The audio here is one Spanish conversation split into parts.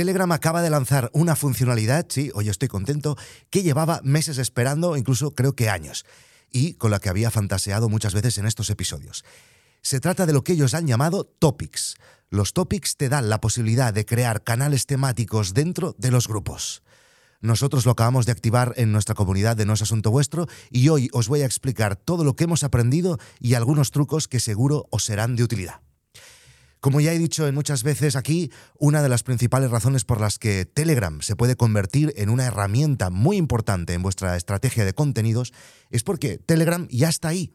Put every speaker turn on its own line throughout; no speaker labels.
Telegram acaba de lanzar una funcionalidad, sí, hoy estoy contento, que llevaba meses esperando, incluso creo que años, y con la que había fantaseado muchas veces en estos episodios. Se trata de lo que ellos han llamado topics. Los topics te dan la posibilidad de crear canales temáticos dentro de los grupos. Nosotros lo acabamos de activar en nuestra comunidad de No es Asunto Vuestro y hoy os voy a explicar todo lo que hemos aprendido y algunos trucos que seguro os serán de utilidad. Como ya he dicho en muchas veces aquí, una de las principales razones por las que Telegram se puede convertir en una herramienta muy importante en vuestra estrategia de contenidos es porque Telegram ya está ahí.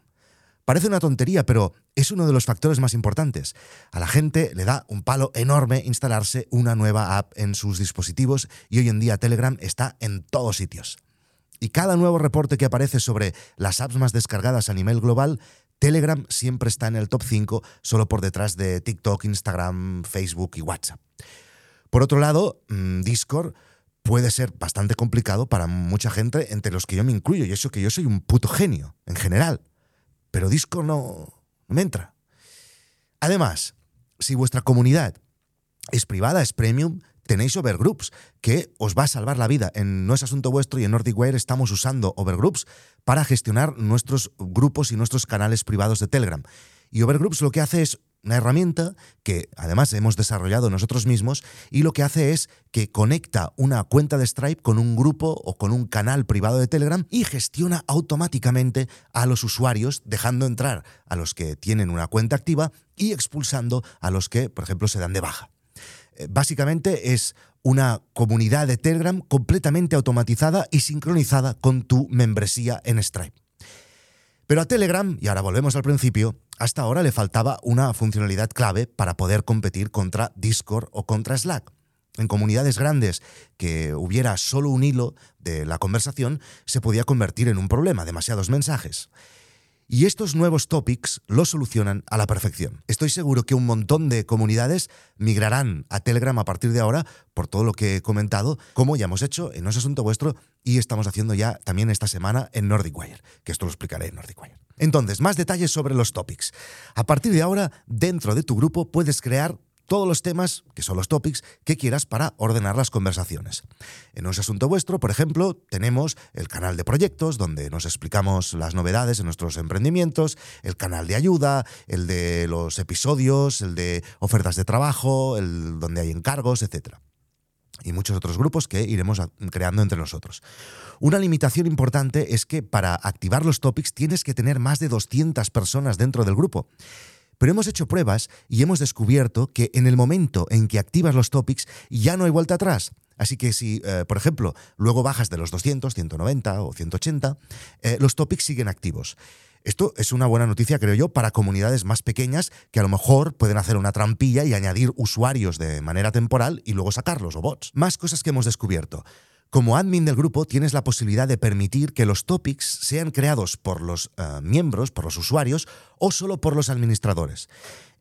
Parece una tontería, pero es uno de los factores más importantes. A la gente le da un palo enorme instalarse una nueva app en sus dispositivos y hoy en día Telegram está en todos sitios. Y cada nuevo reporte que aparece sobre las apps más descargadas a nivel global Telegram siempre está en el top 5, solo por detrás de TikTok, Instagram, Facebook y WhatsApp. Por otro lado, mm, Discord puede ser bastante complicado para mucha gente, entre los que yo me incluyo, y eso que yo soy un puto genio, en general. Pero Discord no, no me entra. Además, si vuestra comunidad es privada, es premium, tenéis Overgroups, que os va a salvar la vida. En No es Asunto Vuestro y en NordicWire estamos usando Overgroups para gestionar nuestros grupos y nuestros canales privados de Telegram. Y Overgroups lo que hace es una herramienta que además hemos desarrollado nosotros mismos y lo que hace es que conecta una cuenta de Stripe con un grupo o con un canal privado de Telegram y gestiona automáticamente a los usuarios, dejando entrar a los que tienen una cuenta activa y expulsando a los que, por ejemplo, se dan de baja. Eh, básicamente es una comunidad de Telegram completamente automatizada y sincronizada con tu membresía en Stripe. Pero a Telegram, y ahora volvemos al principio, hasta ahora le faltaba una funcionalidad clave para poder competir contra Discord o contra Slack. En comunidades grandes que hubiera solo un hilo de la conversación se podía convertir en un problema, demasiados mensajes. Y estos nuevos topics lo solucionan a la perfección. Estoy seguro que un montón de comunidades migrarán a Telegram a partir de ahora por todo lo que he comentado, como ya hemos hecho en No es Asunto Vuestro y estamos haciendo ya también esta semana en NordicWire, que esto lo explicaré en NordicWire. Entonces, más detalles sobre los topics. A partir de ahora, dentro de tu grupo puedes crear todos los temas, que son los topics, que quieras para ordenar las conversaciones. En un asunto vuestro, por ejemplo, tenemos el canal de proyectos, donde nos explicamos las novedades de nuestros emprendimientos, el canal de ayuda, el de los episodios, el de ofertas de trabajo, el donde hay encargos, etc. Y muchos otros grupos que iremos creando entre nosotros. Una limitación importante es que para activar los topics tienes que tener más de 200 personas dentro del grupo. Pero hemos hecho pruebas y hemos descubierto que en el momento en que activas los topics ya no hay vuelta atrás. Así que si, eh, por ejemplo, luego bajas de los 200, 190 o 180, eh, los topics siguen activos. Esto es una buena noticia, creo yo, para comunidades más pequeñas que a lo mejor pueden hacer una trampilla y añadir usuarios de manera temporal y luego sacarlos o bots. Más cosas que hemos descubierto. Como admin del grupo tienes la posibilidad de permitir que los topics sean creados por los eh, miembros, por los usuarios o solo por los administradores.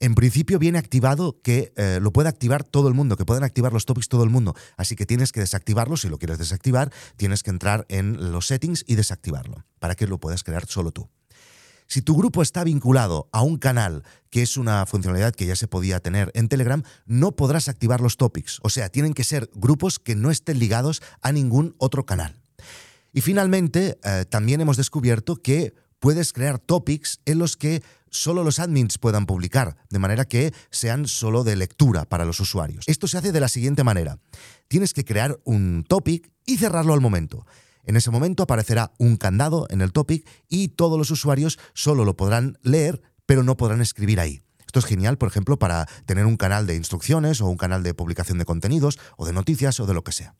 En principio viene activado que eh, lo puede activar todo el mundo, que pueden activar los topics todo el mundo. Así que tienes que desactivarlo. Si lo quieres desactivar, tienes que entrar en los settings y desactivarlo para que lo puedas crear solo tú. Si tu grupo está vinculado a un canal, que es una funcionalidad que ya se podía tener en Telegram, no podrás activar los topics. O sea, tienen que ser grupos que no estén ligados a ningún otro canal. Y finalmente, eh, también hemos descubierto que puedes crear topics en los que solo los admins puedan publicar, de manera que sean solo de lectura para los usuarios. Esto se hace de la siguiente manera. Tienes que crear un topic y cerrarlo al momento. En ese momento aparecerá un candado en el topic y todos los usuarios solo lo podrán leer, pero no podrán escribir ahí. Esto es genial, por ejemplo, para tener un canal de instrucciones o un canal de publicación de contenidos o de noticias o de lo que sea.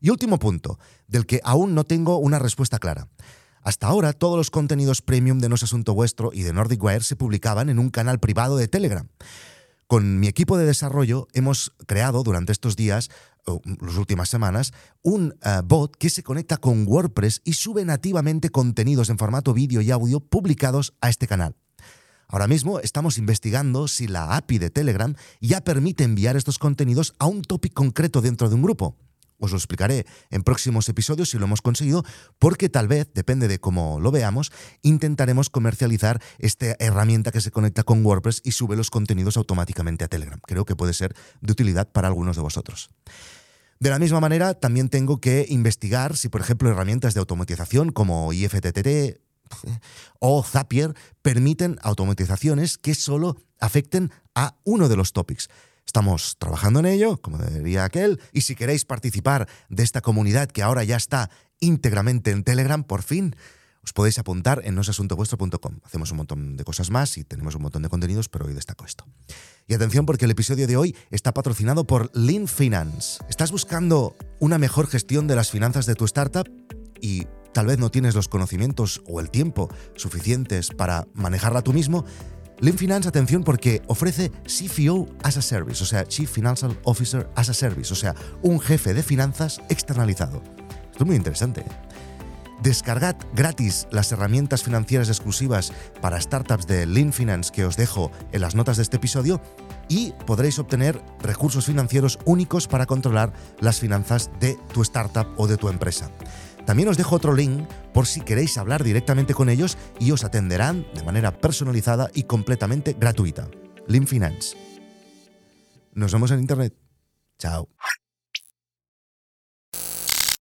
Y último punto, del que aún no tengo una respuesta clara. Hasta ahora todos los contenidos premium de No es Asunto Vuestro y de Nordic Wire se publicaban en un canal privado de Telegram. Con mi equipo de desarrollo hemos creado durante estos días las últimas semanas, un eh, bot que se conecta con WordPress y sube nativamente contenidos en formato vídeo y audio publicados a este canal. Ahora mismo estamos investigando si la API de Telegram ya permite enviar estos contenidos a un topic concreto dentro de un grupo. Os lo explicaré en próximos episodios si lo hemos conseguido, porque tal vez, depende de cómo lo veamos, intentaremos comercializar esta herramienta que se conecta con WordPress y sube los contenidos automáticamente a Telegram. Creo que puede ser de utilidad para algunos de vosotros. De la misma manera, también tengo que investigar si, por ejemplo, herramientas de automatización como IFTTT o Zapier permiten automatizaciones que solo afecten a uno de los topics. Estamos trabajando en ello, como diría aquel, y si queréis participar de esta comunidad que ahora ya está íntegramente en Telegram, por fin, os podéis apuntar en nosasuntovuestro.com. Hacemos un montón de cosas más y tenemos un montón de contenidos, pero hoy destaco esto. Y atención porque el episodio de hoy está patrocinado por Lean Finance. ¿Estás buscando una mejor gestión de las finanzas de tu startup y tal vez no tienes los conocimientos o el tiempo suficientes para manejarla tú mismo? Lean Finance, atención, porque ofrece CFO as a Service, o sea, Chief Financial Officer as a Service, o sea, un jefe de finanzas externalizado. Esto es muy interesante. Descargad gratis las herramientas financieras exclusivas para startups de Lean Finance que os dejo en las notas de este episodio y podréis obtener recursos financieros únicos para controlar las finanzas de tu startup o de tu empresa. También os dejo otro link por si queréis hablar directamente con ellos y os atenderán de manera personalizada y completamente gratuita. Lean Finance. Nos vemos en Internet. Chao.